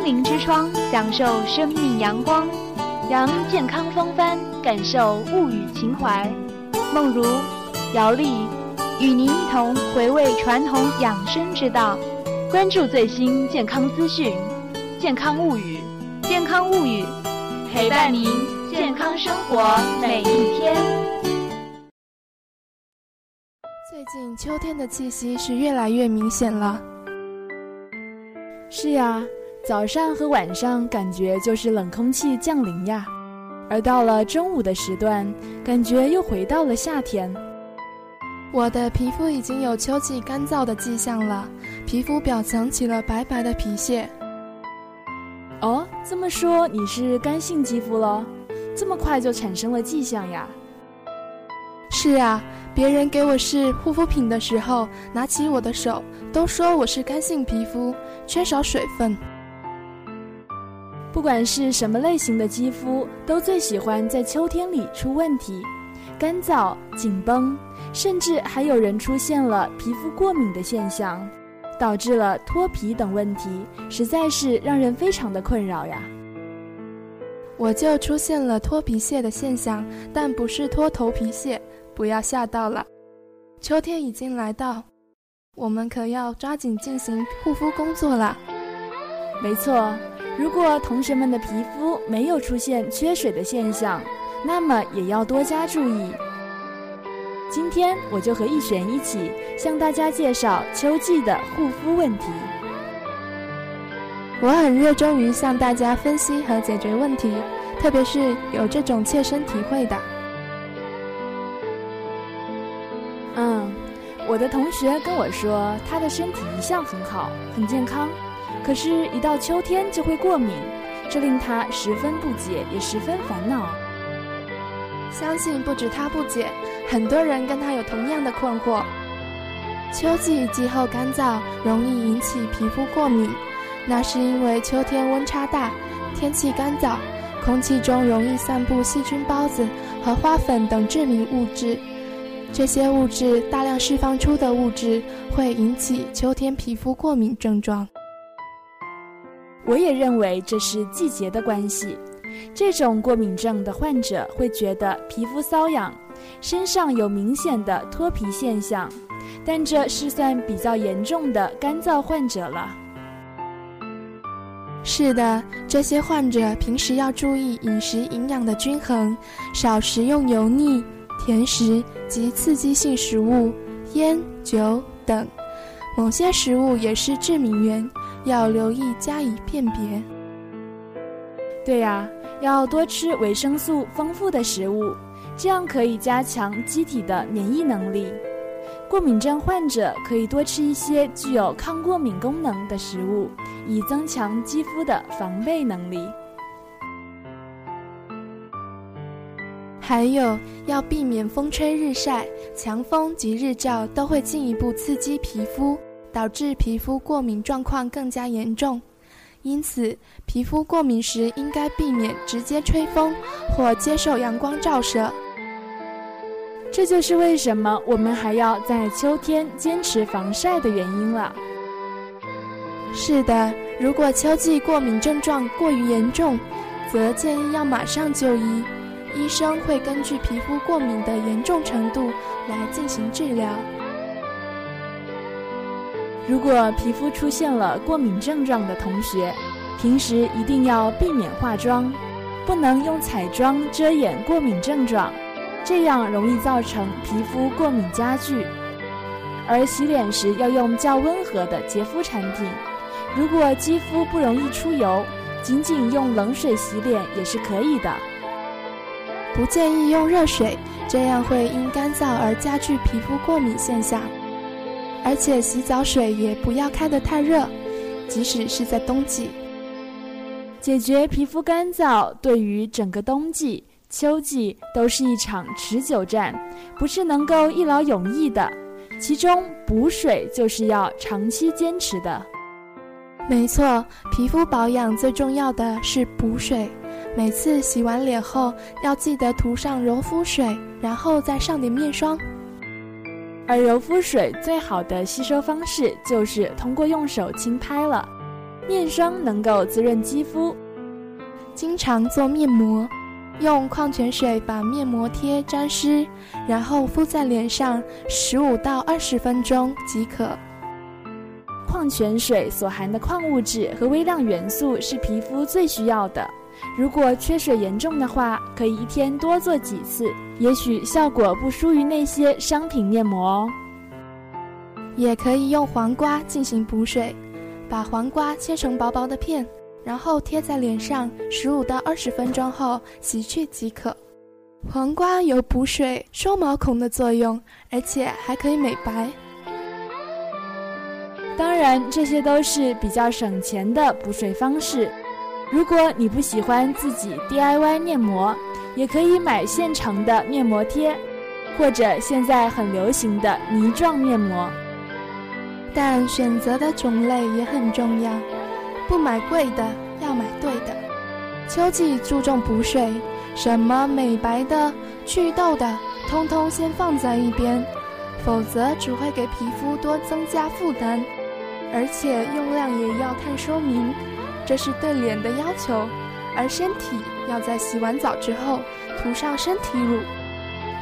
心灵之窗，享受生命阳光，扬健康风帆，感受物语情怀。梦如、姚丽与您一同回味传统养生之道，关注最新健康资讯，健康物语，健康物语，陪伴您健康生活每一天。最近秋天的气息是越来越明显了。是呀。早上和晚上感觉就是冷空气降临呀，而到了中午的时段，感觉又回到了夏天。我的皮肤已经有秋季干燥的迹象了，皮肤表层起了白白的皮屑。哦，这么说你是干性肌肤了？这么快就产生了迹象呀？是啊，别人给我试护肤品的时候，拿起我的手都说我是干性皮肤，缺少水分。不管是什么类型的肌肤，都最喜欢在秋天里出问题，干燥、紧绷，甚至还有人出现了皮肤过敏的现象，导致了脱皮等问题，实在是让人非常的困扰呀。我就出现了脱皮屑的现象，但不是脱头皮屑，不要吓到了。秋天已经来到，我们可要抓紧进行护肤工作了。没错。如果同学们的皮肤没有出现缺水的现象，那么也要多加注意。今天我就和易璇一起向大家介绍秋季的护肤问题。我很热衷于向大家分析和解决问题，特别是有这种切身体会的。嗯，我的同学跟我说，他的身体一向很好，很健康。可是，一到秋天就会过敏，这令他十分不解，也十分烦恼。相信不止他不解，很多人跟他有同样的困惑。秋季气候干燥，容易引起皮肤过敏，那是因为秋天温差大，天气干燥，空气中容易散布细菌孢子和花粉等致敏物质。这些物质大量释放出的物质，会引起秋天皮肤过敏症状。我也认为这是季节的关系。这种过敏症的患者会觉得皮肤瘙痒，身上有明显的脱皮现象，但这是算比较严重的干燥患者了。是的，这些患者平时要注意饮食营养的均衡，少食用油腻、甜食及刺激性食物、烟酒等。某些食物也是致敏源。要留意加以辨别。对呀，要多吃维生素丰富的食物，这样可以加强机体的免疫能力。过敏症患者可以多吃一些具有抗过敏功能的食物，以增强肌肤的防备能力。还有要避免风吹日晒、强风及日照都会进一步刺激皮肤。导致皮肤过敏状况更加严重，因此皮肤过敏时应该避免直接吹风或接受阳光照射。这就是为什么我们还要在秋天坚持防晒的原因了。是的，如果秋季过敏症状过于严重，则建议要马上就医，医生会根据皮肤过敏的严重程度来进行治疗。如果皮肤出现了过敏症状的同学，平时一定要避免化妆，不能用彩妆遮掩过敏症状，这样容易造成皮肤过敏加剧。而洗脸时要用较温和的洁肤产品。如果肌肤不容易出油，仅仅用冷水洗脸也是可以的。不建议用热水，这样会因干燥而加剧皮肤过敏现象。而且洗澡水也不要开得太热，即使是在冬季。解决皮肤干燥，对于整个冬季、秋季都是一场持久战，不是能够一劳永逸的。其中补水就是要长期坚持的。没错，皮肤保养最重要的是补水。每次洗完脸后，要记得涂上柔肤水，然后再上点面霜。而柔肤水最好的吸收方式就是通过用手轻拍了，面霜能够滋润肌肤。经常做面膜，用矿泉水把面膜贴沾湿，然后敷在脸上十五到二十分钟即可。矿泉水所含的矿物质和微量元素是皮肤最需要的。如果缺水严重的话，可以一天多做几次，也许效果不输于那些商品面膜哦。也可以用黄瓜进行补水，把黄瓜切成薄薄的片，然后贴在脸上十五到二十分钟后洗去即可。黄瓜有补水、收毛孔的作用，而且还可以美白。当然，这些都是比较省钱的补水方式。如果你不喜欢自己 DIY 面膜，也可以买现成的面膜贴，或者现在很流行的泥状面膜。但选择的种类也很重要，不买贵的，要买对的。秋季注重补水，什么美白的、祛痘的，通通先放在一边，否则只会给皮肤多增加负担。而且用量也要看说明，这是对脸的要求。而身体要在洗完澡之后涂上身体乳，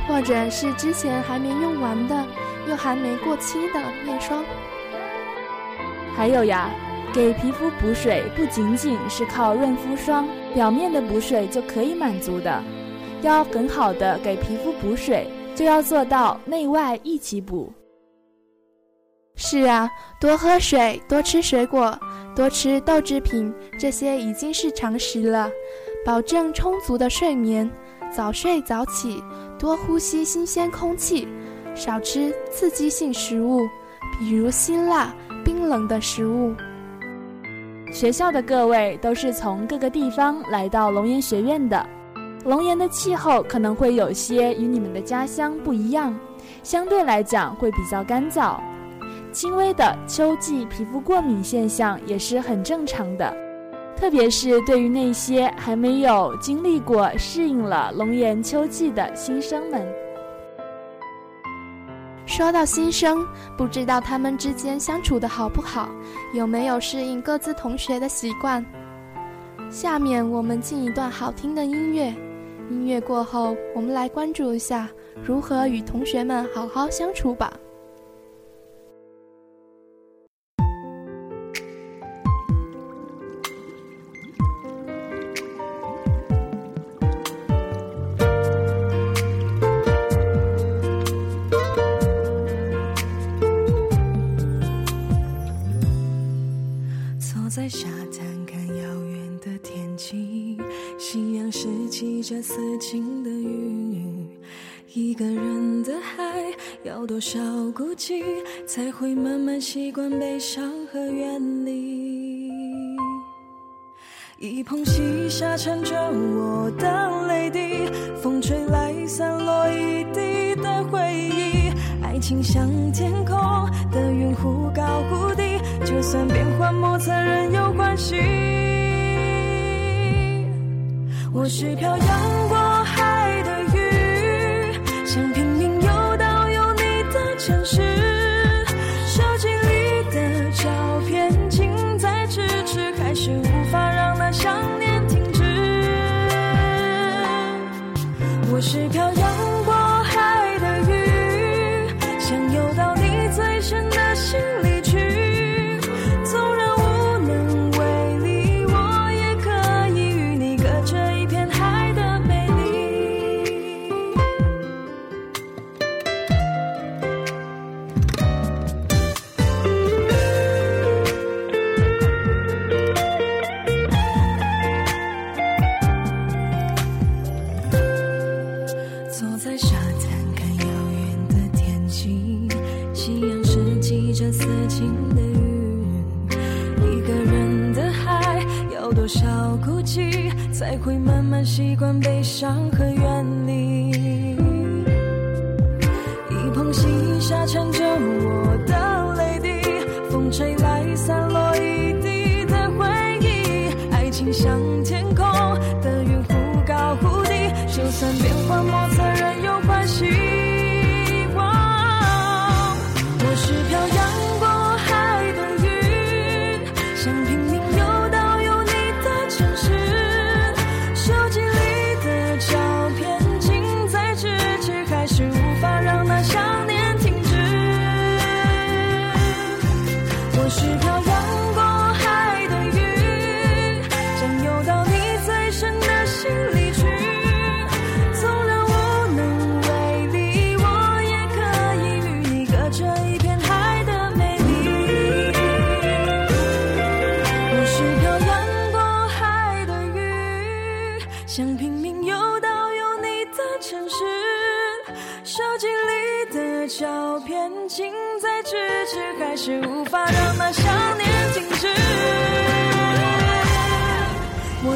或者是之前还没用完的又还没过期的面霜。还有呀，给皮肤补水不仅仅是靠润肤霜表面的补水就可以满足的，要很好的给皮肤补水，就要做到内外一起补。是啊，多喝水，多吃水果，多吃豆制品，这些已经是常识了。保证充足的睡眠，早睡早起，多呼吸新鲜空气，少吃刺激性食物，比如辛辣、冰冷的食物。学校的各位都是从各个地方来到龙岩学院的，龙岩的气候可能会有些与你们的家乡不一样，相对来讲会比较干燥。轻微的秋季皮肤过敏现象也是很正常的，特别是对于那些还没有经历过适应了龙岩秋季的新生们。说到新生，不知道他们之间相处的好不好，有没有适应各自同学的习惯？下面我们进一段好听的音乐，音乐过后，我们来关注一下如何与同学们好好相处吧。似情的雨，一个人的海，要多少孤寂，才会慢慢习惯悲伤和远离？一捧细沙缠着我的泪滴，风吹来散落一地的回忆。爱情像天空的云，忽高忽低，就算变幻莫测，仍有关系。我是漂洋过海的鱼，想拼命游到有你的城市。手机里的照片近在咫尺，还是无法让那想念停止。我是漂洋。算变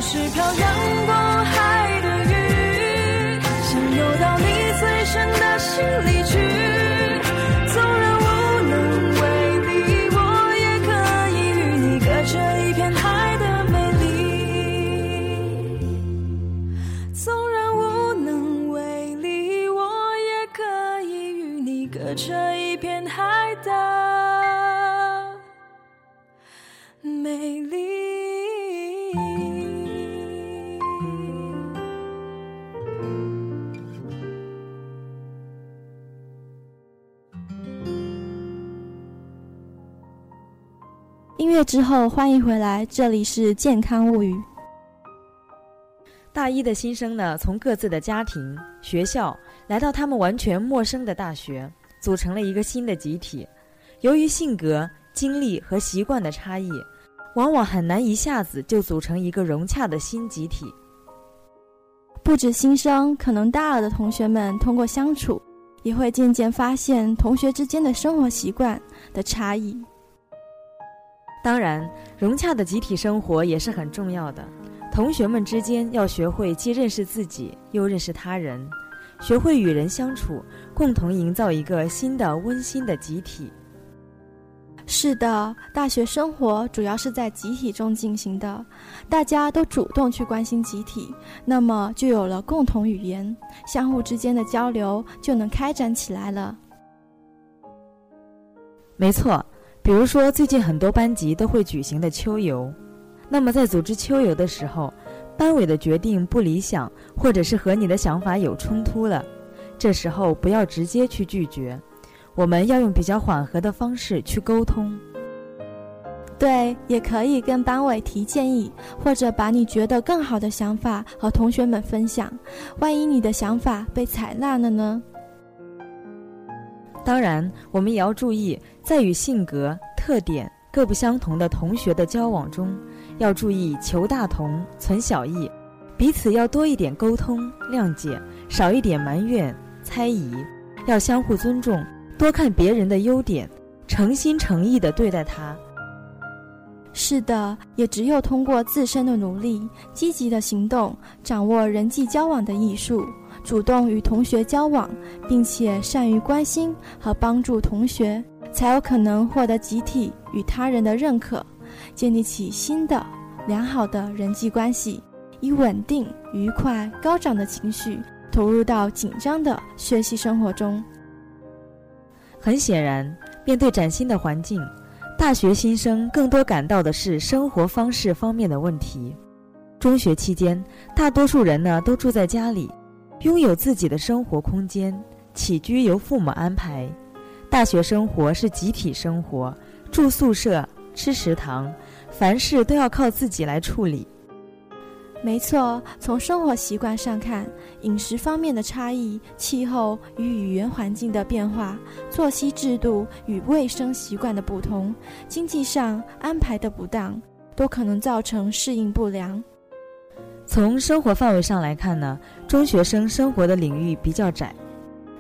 是漂洋过海的鱼，想游到你最深的心里去。乐之后，欢迎回来，这里是健康物语。大一的新生呢，从各自的家庭、学校来到他们完全陌生的大学，组成了一个新的集体。由于性格、经历和习惯的差异，往往很难一下子就组成一个融洽的新集体。不止新生，可能大二的同学们通过相处，也会渐渐发现同学之间的生活习惯的差异。当然，融洽的集体生活也是很重要的。同学们之间要学会既认识自己，又认识他人，学会与人相处，共同营造一个新的温馨的集体。是的，大学生活主要是在集体中进行的，大家都主动去关心集体，那么就有了共同语言，相互之间的交流就能开展起来了。没错。比如说，最近很多班级都会举行的秋游，那么在组织秋游的时候，班委的决定不理想，或者是和你的想法有冲突了，这时候不要直接去拒绝，我们要用比较缓和的方式去沟通。对，也可以跟班委提建议，或者把你觉得更好的想法和同学们分享，万一你的想法被采纳了呢？当然，我们也要注意，在与性格特点各不相同的同学的交往中，要注意求大同、存小异，彼此要多一点沟通、谅解，少一点埋怨、猜疑，要相互尊重，多看别人的优点，诚心诚意地对待他。是的，也只有通过自身的努力、积极的行动，掌握人际交往的艺术。主动与同学交往，并且善于关心和帮助同学，才有可能获得集体与他人的认可，建立起新的良好的人际关系，以稳定、愉快、高涨的情绪投入到紧张的学习生活中。很显然，面对崭新的环境，大学新生更多感到的是生活方式方面的问题。中学期间，大多数人呢都住在家里。拥有自己的生活空间，起居由父母安排。大学生活是集体生活，住宿舍、吃食堂，凡事都要靠自己来处理。没错，从生活习惯上看，饮食方面的差异、气候与语言环境的变化、作息制度与卫生习惯的不同、经济上安排的不当，都可能造成适应不良。从生活范围上来看呢，中学生生活的领域比较窄，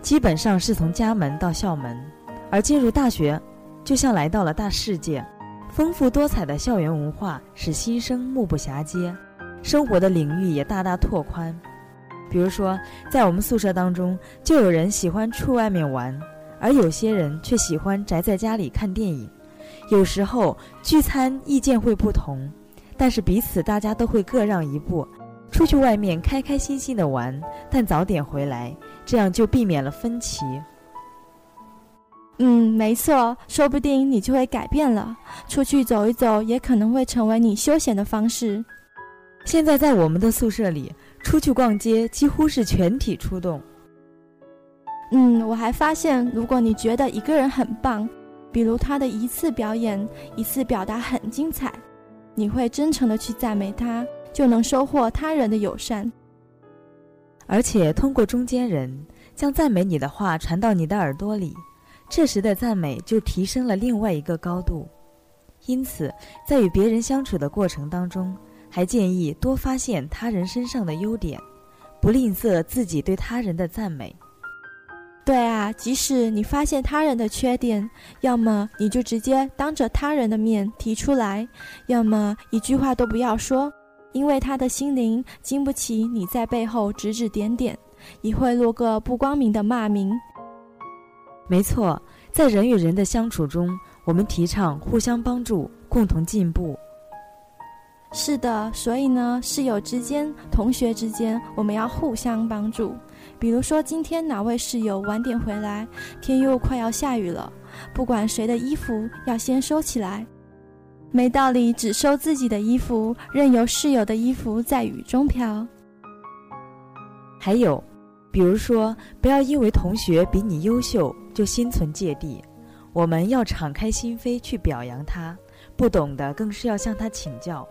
基本上是从家门到校门；而进入大学，就像来到了大世界，丰富多彩的校园文化使新生目不暇接，生活的领域也大大拓宽。比如说，在我们宿舍当中，就有人喜欢出外面玩，而有些人却喜欢宅在家里看电影。有时候聚餐意见会不同，但是彼此大家都会各让一步。出去外面开开心心的玩，但早点回来，这样就避免了分歧。嗯，没错，说不定你就会改变了。出去走一走，也可能会成为你休闲的方式。现在在我们的宿舍里，出去逛街几乎是全体出动。嗯，我还发现，如果你觉得一个人很棒，比如他的一次表演、一次表达很精彩，你会真诚的去赞美他。就能收获他人的友善，而且通过中间人将赞美你的话传到你的耳朵里，这时的赞美就提升了另外一个高度。因此，在与别人相处的过程当中，还建议多发现他人身上的优点，不吝啬自己对他人的赞美。对啊，即使你发现他人的缺点，要么你就直接当着他人的面提出来，要么一句话都不要说，因为他的心灵经不起你在背后指指点点，也会落个不光明的骂名。没错，在人与人的相处中，我们提倡互相帮助，共同进步。是的，所以呢，室友之间、同学之间，我们要互相帮助。比如说，今天哪位室友晚点回来，天又快要下雨了，不管谁的衣服要先收起来，没道理只收自己的衣服，任由室友的衣服在雨中飘。还有，比如说，不要因为同学比你优秀就心存芥蒂，我们要敞开心扉去表扬他，不懂的更是要向他请教。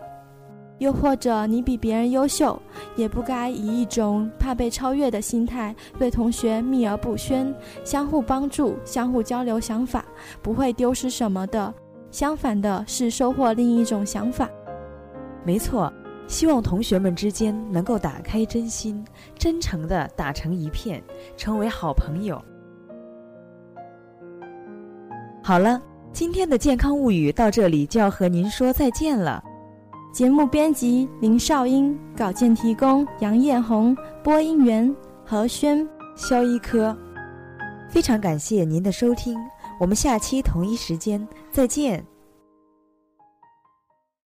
又或者你比别人优秀，也不该以一种怕被超越的心态对同学秘而不宣。相互帮助，相互交流想法，不会丢失什么的。相反的是收获另一种想法。没错，希望同学们之间能够打开真心，真诚的打成一片，成为好朋友。好了，今天的健康物语到这里就要和您说再见了。节目编辑林少英，稿件提供杨艳红，播音员何轩、肖一科。非常感谢您的收听，我们下期同一时间再见。